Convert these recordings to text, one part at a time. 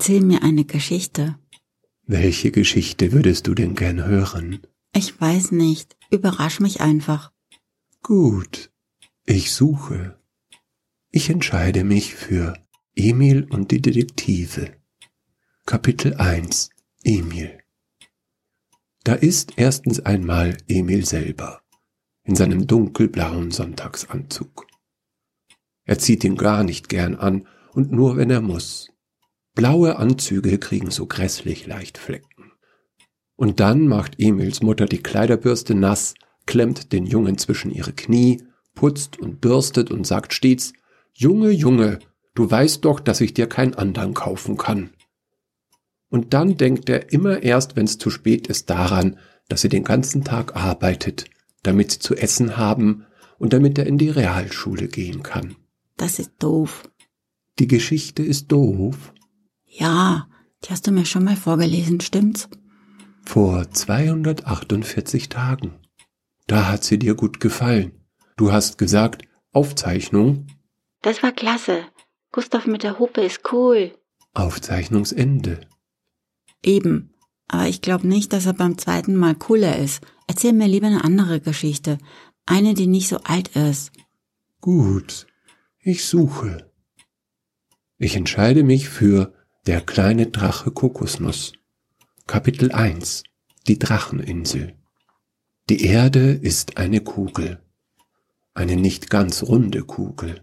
Erzähl mir eine Geschichte. Welche Geschichte würdest du denn gern hören? Ich weiß nicht. Überrasch mich einfach. Gut. Ich suche. Ich entscheide mich für Emil und die Detektive. Kapitel 1 Emil Da ist erstens einmal Emil selber in seinem dunkelblauen Sonntagsanzug. Er zieht ihn gar nicht gern an und nur wenn er muss. Blaue Anzüge kriegen so grässlich leicht Flecken. Und dann macht Emils Mutter die Kleiderbürste nass, klemmt den Jungen zwischen ihre Knie, putzt und bürstet und sagt stets, Junge, Junge, du weißt doch, dass ich dir kein andern kaufen kann. Und dann denkt er immer erst, wenn's zu spät ist, daran, dass sie den ganzen Tag arbeitet, damit sie zu essen haben und damit er in die Realschule gehen kann. Das ist doof. Die Geschichte ist doof. Ja, die hast du mir schon mal vorgelesen, stimmt's? Vor 248 Tagen. Da hat sie dir gut gefallen. Du hast gesagt, Aufzeichnung. Das war klasse. Gustav mit der Huppe ist cool. Aufzeichnungsende. Eben. Aber ich glaube nicht, dass er beim zweiten Mal cooler ist. Erzähl mir lieber eine andere Geschichte. Eine, die nicht so alt ist. Gut. Ich suche. Ich entscheide mich für Der kleine Drache Kokosnuss. Kapitel 1. Die Dracheninsel. Die Erde ist eine Kugel. Eine nicht ganz runde Kugel.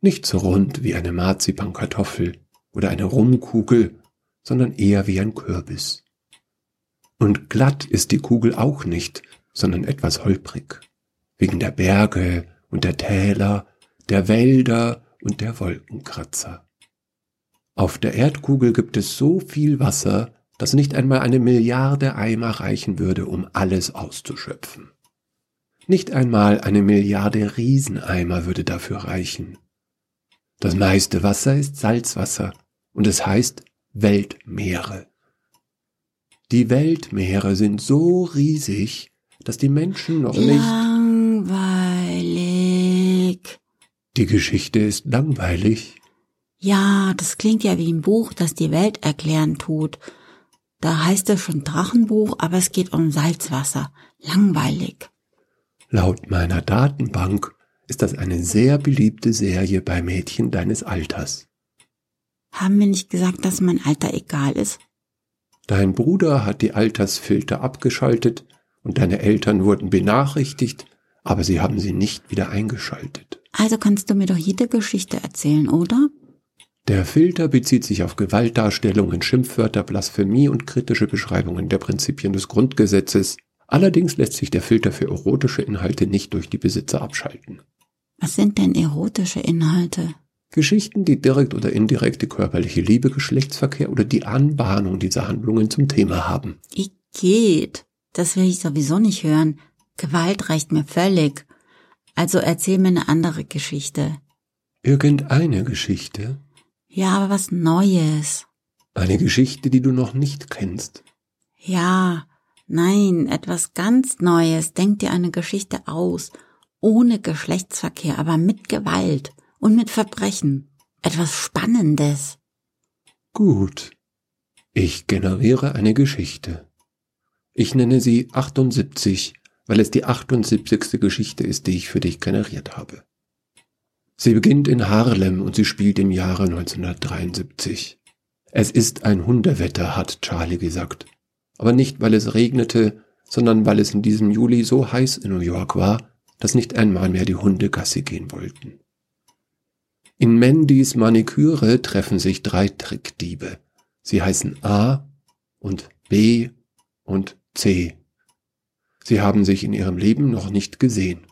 Nicht so rund wie eine Marzipankartoffel oder eine Rumkugel, sondern eher wie ein Kürbis. Und glatt ist die Kugel auch nicht, sondern etwas holprig, wegen der Berge und der Täler, der Wälder und der Wolkenkratzer. Auf der Erdkugel gibt es so viel Wasser, dass nicht einmal eine Milliarde Eimer reichen würde, um alles auszuschöpfen. Nicht einmal eine Milliarde Rieseneimer würde dafür reichen. Das meiste Wasser ist Salzwasser und es heißt Weltmeere. Die Weltmeere sind so riesig, dass die Menschen noch nicht. Langweilig. Die Geschichte ist langweilig. Ja, das klingt ja wie ein Buch, das die Welt erklären tut. Da heißt es schon Drachenbuch, aber es geht um Salzwasser. Langweilig. Laut meiner Datenbank ist das eine sehr beliebte Serie bei Mädchen deines Alters. Haben wir nicht gesagt, dass mein Alter egal ist? Dein Bruder hat die Altersfilter abgeschaltet und deine Eltern wurden benachrichtigt, aber sie haben sie nicht wieder eingeschaltet. Also kannst du mir doch jede Geschichte erzählen, oder? Der Filter bezieht sich auf Gewaltdarstellungen, Schimpfwörter, Blasphemie und kritische Beschreibungen der Prinzipien des Grundgesetzes. Allerdings lässt sich der Filter für erotische Inhalte nicht durch die Besitzer abschalten. Was sind denn erotische Inhalte? Geschichten, die direkt oder indirekt die körperliche Liebe, Geschlechtsverkehr oder die Anbahnung dieser Handlungen zum Thema haben. Ich geht. Das will ich sowieso nicht hören. Gewalt reicht mir völlig. Also erzähl mir eine andere Geschichte. Irgendeine Geschichte? Ja, aber was Neues. Eine Geschichte, die du noch nicht kennst. Ja, nein, etwas ganz Neues. Denk dir eine Geschichte aus. Ohne Geschlechtsverkehr, aber mit Gewalt und mit Verbrechen. Etwas Spannendes. Gut. Ich generiere eine Geschichte. Ich nenne sie 78, weil es die 78. Geschichte ist, die ich für dich generiert habe. Sie beginnt in Harlem und sie spielt im Jahre 1973. Es ist ein Hundewetter, hat Charlie gesagt. Aber nicht, weil es regnete, sondern weil es in diesem Juli so heiß in New York war, dass nicht einmal mehr die Hunde Gassi gehen wollten. In Mandys Maniküre treffen sich drei Trickdiebe. Sie heißen A und B und C. Sie haben sich in ihrem Leben noch nicht gesehen.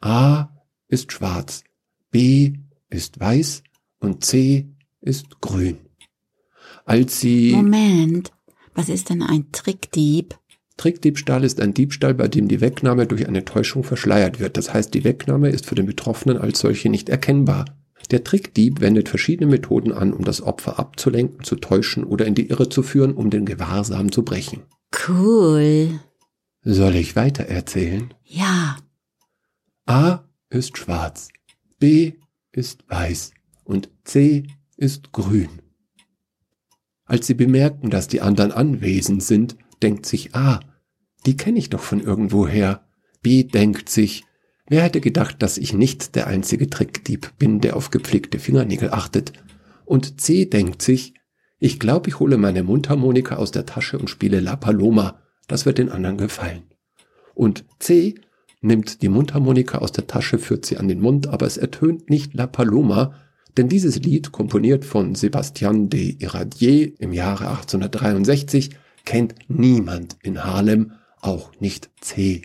A ist schwarz, B ist weiß und C ist grün. Als sie. Moment, was ist denn ein Trickdieb? Trickdiebstahl ist ein Diebstahl, bei dem die Wegnahme durch eine Täuschung verschleiert wird. Das heißt, die Wegnahme ist für den Betroffenen als solche nicht erkennbar. Der Trickdieb wendet verschiedene Methoden an, um das Opfer abzulenken, zu täuschen oder in die Irre zu führen, um den Gewahrsam zu brechen. Cool. Soll ich weiter erzählen? Ja. A ist schwarz, B ist weiß und C ist grün. Als sie bemerken, dass die anderen anwesend sind, denkt sich A, die kenne ich doch von irgendwoher. B denkt sich, wer hätte gedacht, dass ich nicht der einzige Trickdieb bin, der auf gepflegte Fingernägel achtet. Und C denkt sich, ich glaube, ich hole meine Mundharmonika aus der Tasche und spiele La Paloma. Das wird den anderen gefallen. Und C nimmt die Mundharmonika aus der Tasche, führt sie an den Mund, aber es ertönt nicht La Paloma, denn dieses Lied, komponiert von Sebastian de Iradier im Jahre 1863, kennt niemand in Harlem, auch nicht C.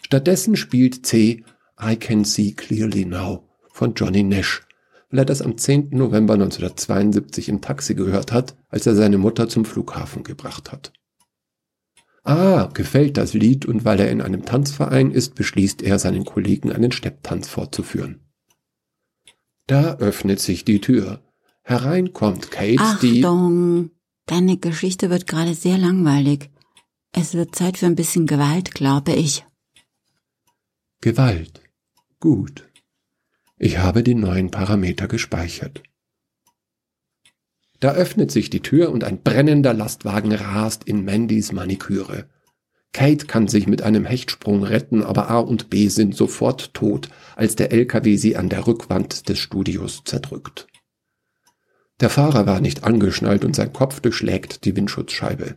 Stattdessen spielt C I Can See Clearly Now von Johnny Nash, weil er das am 10. November 1972 im Taxi gehört hat, als er seine Mutter zum Flughafen gebracht hat. Ah, gefällt das Lied und weil er in einem Tanzverein ist, beschließt er, seinen Kollegen einen Stepptanz fortzuführen. Da öffnet sich die Tür. Herein kommt Kate, Achtung, deine Geschichte wird gerade sehr langweilig. Es wird Zeit für ein bisschen Gewalt, glaube ich. Gewalt. Gut. Ich habe die neuen Parameter gespeichert. Da öffnet sich die Tür und ein brennender Lastwagen rast in Mandys Maniküre. Kate kann sich mit einem Hechtsprung retten, aber A und B sind sofort tot, als der LKW sie an der Rückwand des Studios zerdrückt. Der Fahrer war nicht angeschnallt und sein Kopf durchschlägt die Windschutzscheibe.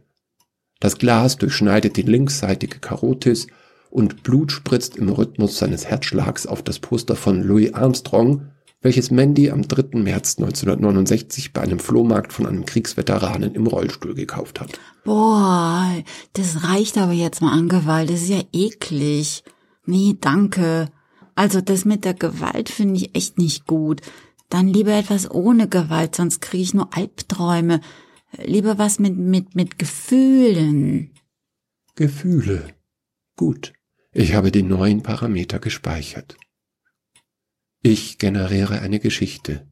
Das Glas durchschneidet die linksseitige Karotis und Blut spritzt im Rhythmus seines Herzschlags auf das Poster von Louis Armstrong, welches Mandy am 3. März 1969 bei einem Flohmarkt von einem Kriegsveteranen im Rollstuhl gekauft hat. Boah, das reicht aber jetzt mal an Gewalt. Das ist ja eklig. Nee, danke. Also das mit der Gewalt finde ich echt nicht gut. Dann lieber etwas ohne Gewalt, sonst kriege ich nur Albträume. Lieber was mit, mit, mit Gefühlen. Gefühle. Gut. Ich habe die neuen Parameter gespeichert. Ich generiere eine Geschichte.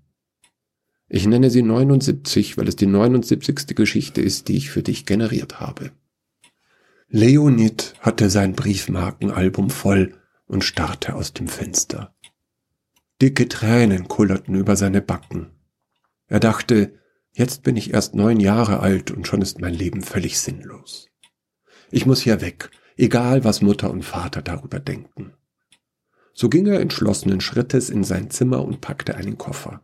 Ich nenne sie 79, weil es die 79. Geschichte ist, die ich für dich generiert habe. Leonid hatte sein Briefmarkenalbum voll und starrte aus dem Fenster. Dicke Tränen kullerten über seine Backen. Er dachte, jetzt bin ich erst neun Jahre alt und schon ist mein Leben völlig sinnlos. Ich muss hier weg, egal was Mutter und Vater darüber denken. So ging er entschlossenen Schrittes in sein Zimmer und packte einen Koffer.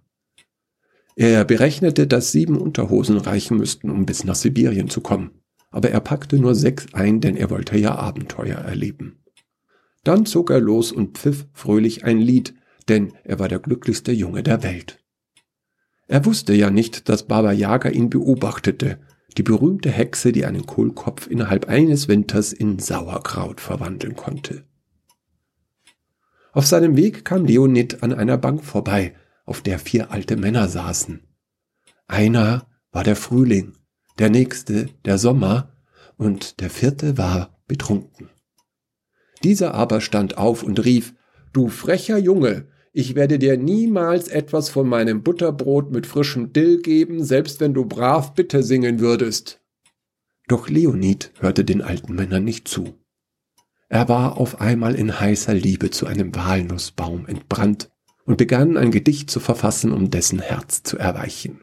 Er berechnete, dass sieben Unterhosen reichen müssten, um bis nach Sibirien zu kommen, aber er packte nur sechs ein, denn er wollte ja Abenteuer erleben. Dann zog er los und pfiff fröhlich ein Lied, denn er war der glücklichste Junge der Welt. Er wusste ja nicht, dass Baba Yaga ihn beobachtete, die berühmte Hexe, die einen Kohlkopf innerhalb eines Winters in Sauerkraut verwandeln konnte. Auf seinem Weg kam Leonid an einer Bank vorbei, auf der vier alte Männer saßen. Einer war der Frühling, der nächste der Sommer und der vierte war betrunken. Dieser aber stand auf und rief, Du frecher Junge, ich werde dir niemals etwas von meinem Butterbrot mit frischem Dill geben, selbst wenn du brav Bitte singen würdest. Doch Leonid hörte den alten Männern nicht zu. Er war auf einmal in heißer Liebe zu einem Walnussbaum entbrannt und begann ein Gedicht zu verfassen, um dessen Herz zu erweichen.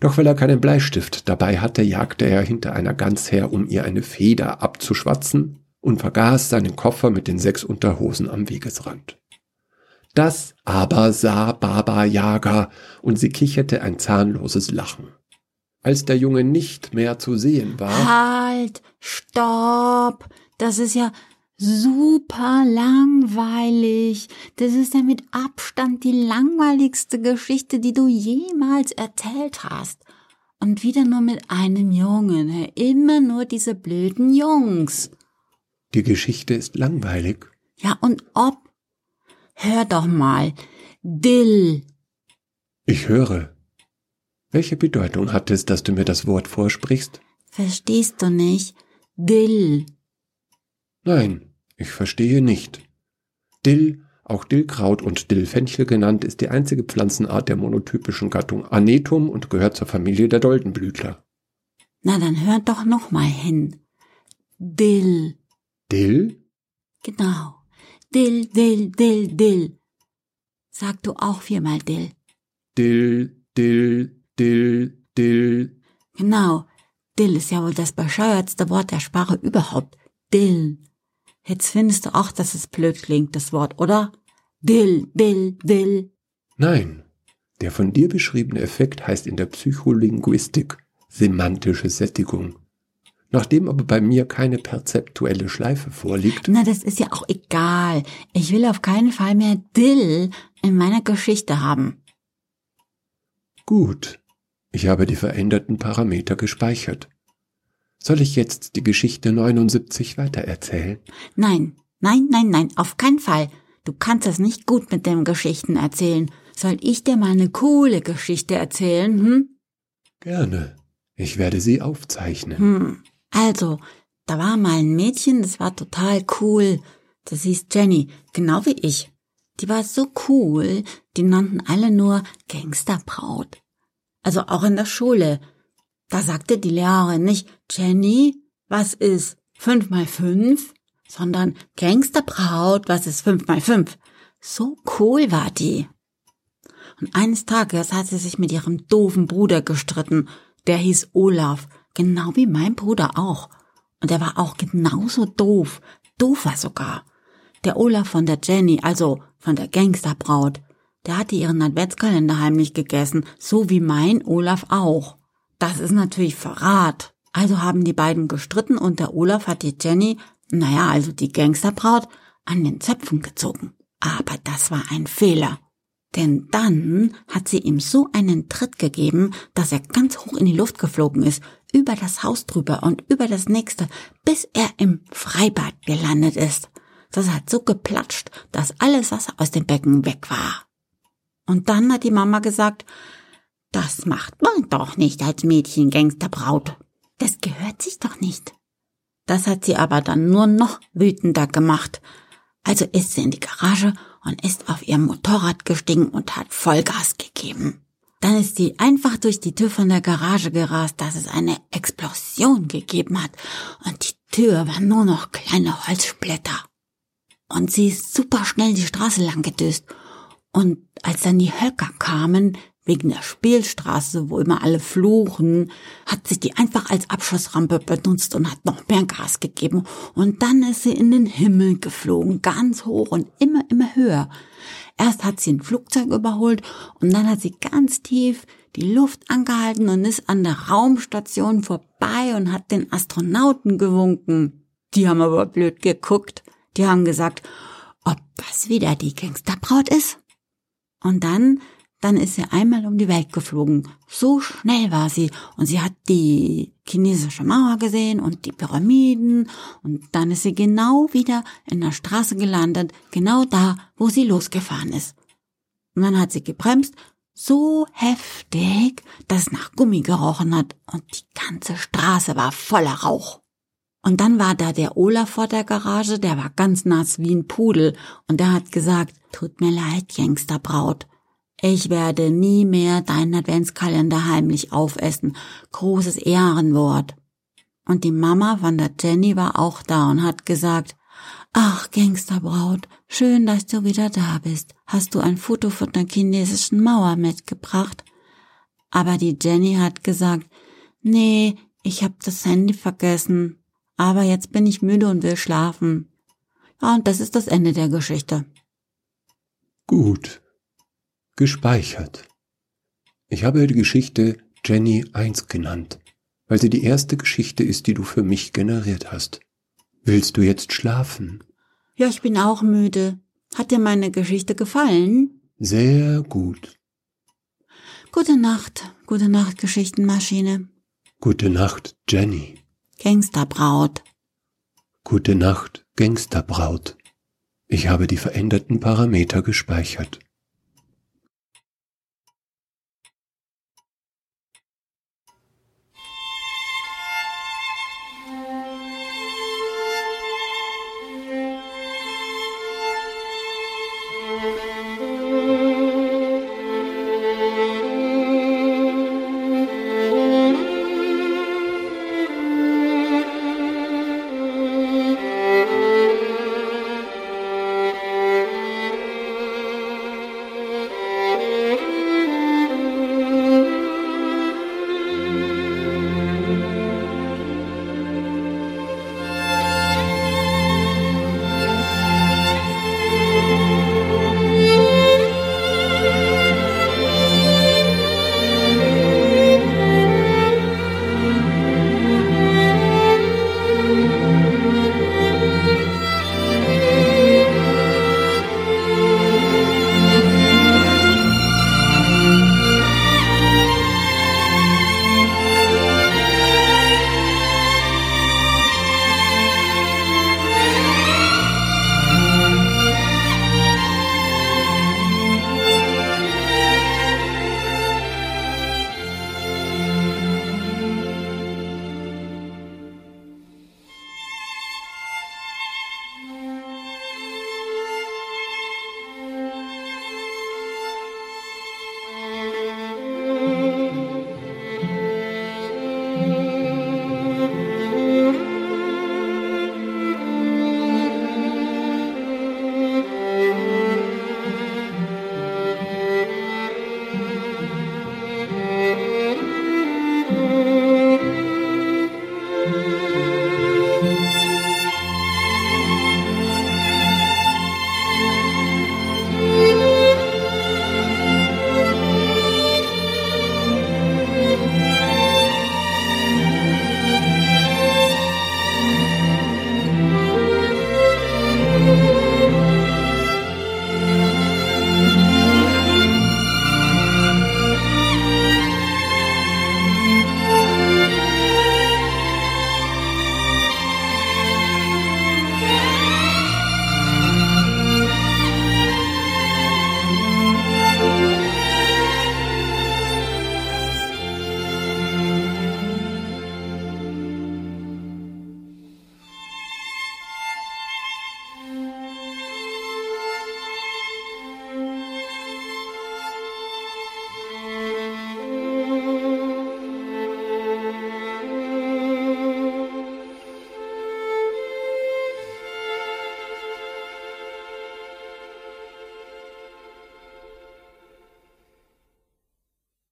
Doch weil er keinen Bleistift dabei hatte, jagte er hinter einer Gans her, um ihr eine Feder abzuschwatzen und vergaß seinen Koffer mit den sechs Unterhosen am Wegesrand. Das aber sah Baba Yaga und sie kicherte ein zahnloses Lachen. Als der Junge nicht mehr zu sehen war. Halt! Stopp! Das ist ja super langweilig. Das ist ja mit Abstand die langweiligste Geschichte, die du jemals erzählt hast. Und wieder nur mit einem Jungen. Immer nur diese blöden Jungs. Die Geschichte ist langweilig. Ja, und ob? Hör doch mal. Dill. Ich höre. Welche Bedeutung hat es, dass du mir das Wort vorsprichst? Verstehst du nicht? Dill. Nein, ich verstehe nicht. Dill, auch Dillkraut und Dillfenchel genannt, ist die einzige Pflanzenart der monotypischen Gattung Anetum und gehört zur Familie der Doldenblütler. Na, dann hör doch noch mal hin. Dill. Dill? Genau. Dill, Dill, Dill, Dill. Sag du auch viermal Dill. Dill, Dill, Dill, Dill. Genau. Dill ist ja wohl das bescheuertste Wort der Sprache überhaupt. Dill. Jetzt findest du auch, dass es blöd klingt, das Wort, oder? Dill, Dill, Dill. Nein. Der von dir beschriebene Effekt heißt in der Psycholinguistik semantische Sättigung. Nachdem aber bei mir keine perzeptuelle Schleife vorliegt. Na, das ist ja auch egal. Ich will auf keinen Fall mehr Dill in meiner Geschichte haben. Gut. Ich habe die veränderten Parameter gespeichert. Soll ich jetzt die Geschichte 79 weitererzählen? Nein, nein, nein, nein, auf keinen Fall. Du kannst es nicht gut mit dem Geschichten erzählen. Soll ich dir mal eine coole Geschichte erzählen, hm? Gerne. Ich werde sie aufzeichnen. Hm. Also, da war mal ein Mädchen, das war total cool. Das hieß Jenny, genau wie ich. Die war so cool, die nannten alle nur Gangsterbraut. Also auch in der Schule. Da sagte die Lehrerin nicht, Jenny, was ist fünf mal fünf, sondern Gangsterbraut, was ist fünf mal fünf. So cool war die. Und eines Tages hat sie sich mit ihrem doofen Bruder gestritten. Der hieß Olaf, genau wie mein Bruder auch. Und er war auch genauso doof, doofer sogar. Der Olaf von der Jenny, also von der Gangsterbraut, der hatte ihren Adventskalender heimlich gegessen, so wie mein Olaf auch. Das ist natürlich Verrat. Also haben die beiden gestritten und der Olaf hat die Jenny, naja, also die Gangsterbraut, an den Zöpfen gezogen. Aber das war ein Fehler. Denn dann hat sie ihm so einen Tritt gegeben, dass er ganz hoch in die Luft geflogen ist, über das Haus drüber und über das nächste, bis er im Freibad gelandet ist. Das hat so geplatscht, dass alles Wasser aus dem Becken weg war. Und dann hat die Mama gesagt, das macht man doch nicht als Mädchen Gangsterbraut. Das gehört sich doch nicht. Das hat sie aber dann nur noch wütender gemacht. Also ist sie in die Garage und ist auf ihr Motorrad gestiegen und hat Vollgas gegeben. Dann ist sie einfach durch die Tür von der Garage gerast, dass es eine Explosion gegeben hat und die Tür war nur noch kleine Holzsplitter. Und sie ist super schnell die Straße lang gedüst und als dann die Höcker kamen, wegen der Spielstraße, wo immer alle fluchen, hat sich die einfach als Abschussrampe benutzt und hat noch mehr Gas gegeben. Und dann ist sie in den Himmel geflogen, ganz hoch und immer, immer höher. Erst hat sie ein Flugzeug überholt und dann hat sie ganz tief die Luft angehalten und ist an der Raumstation vorbei und hat den Astronauten gewunken. Die haben aber blöd geguckt. Die haben gesagt, ob das wieder die Gangsterbraut ist. Und dann, dann ist sie einmal um die Welt geflogen. So schnell war sie. Und sie hat die chinesische Mauer gesehen und die Pyramiden. Und dann ist sie genau wieder in der Straße gelandet, genau da, wo sie losgefahren ist. Und dann hat sie gebremst, so heftig, dass es nach Gummi gerochen hat. Und die ganze Straße war voller Rauch. Und dann war da der Olaf vor der Garage, der war ganz nass wie ein Pudel und der hat gesagt, tut mir leid, Gangsterbraut. Ich werde nie mehr deinen Adventskalender heimlich aufessen. Großes Ehrenwort. Und die Mama von der Jenny war auch da und hat gesagt, Ach, Gangsterbraut, schön, dass du wieder da bist. Hast du ein Foto von der chinesischen Mauer mitgebracht? Aber die Jenny hat gesagt, nee, ich hab das Handy vergessen. Aber jetzt bin ich müde und will schlafen. Ja, und das ist das Ende der Geschichte. Gut. Gespeichert. Ich habe die Geschichte Jenny 1 genannt, weil sie die erste Geschichte ist, die du für mich generiert hast. Willst du jetzt schlafen? Ja, ich bin auch müde. Hat dir meine Geschichte gefallen? Sehr gut. Gute Nacht, gute Nacht, Geschichtenmaschine. Gute Nacht, Jenny. Gangsterbraut. Gute Nacht, Gangsterbraut. Ich habe die veränderten Parameter gespeichert.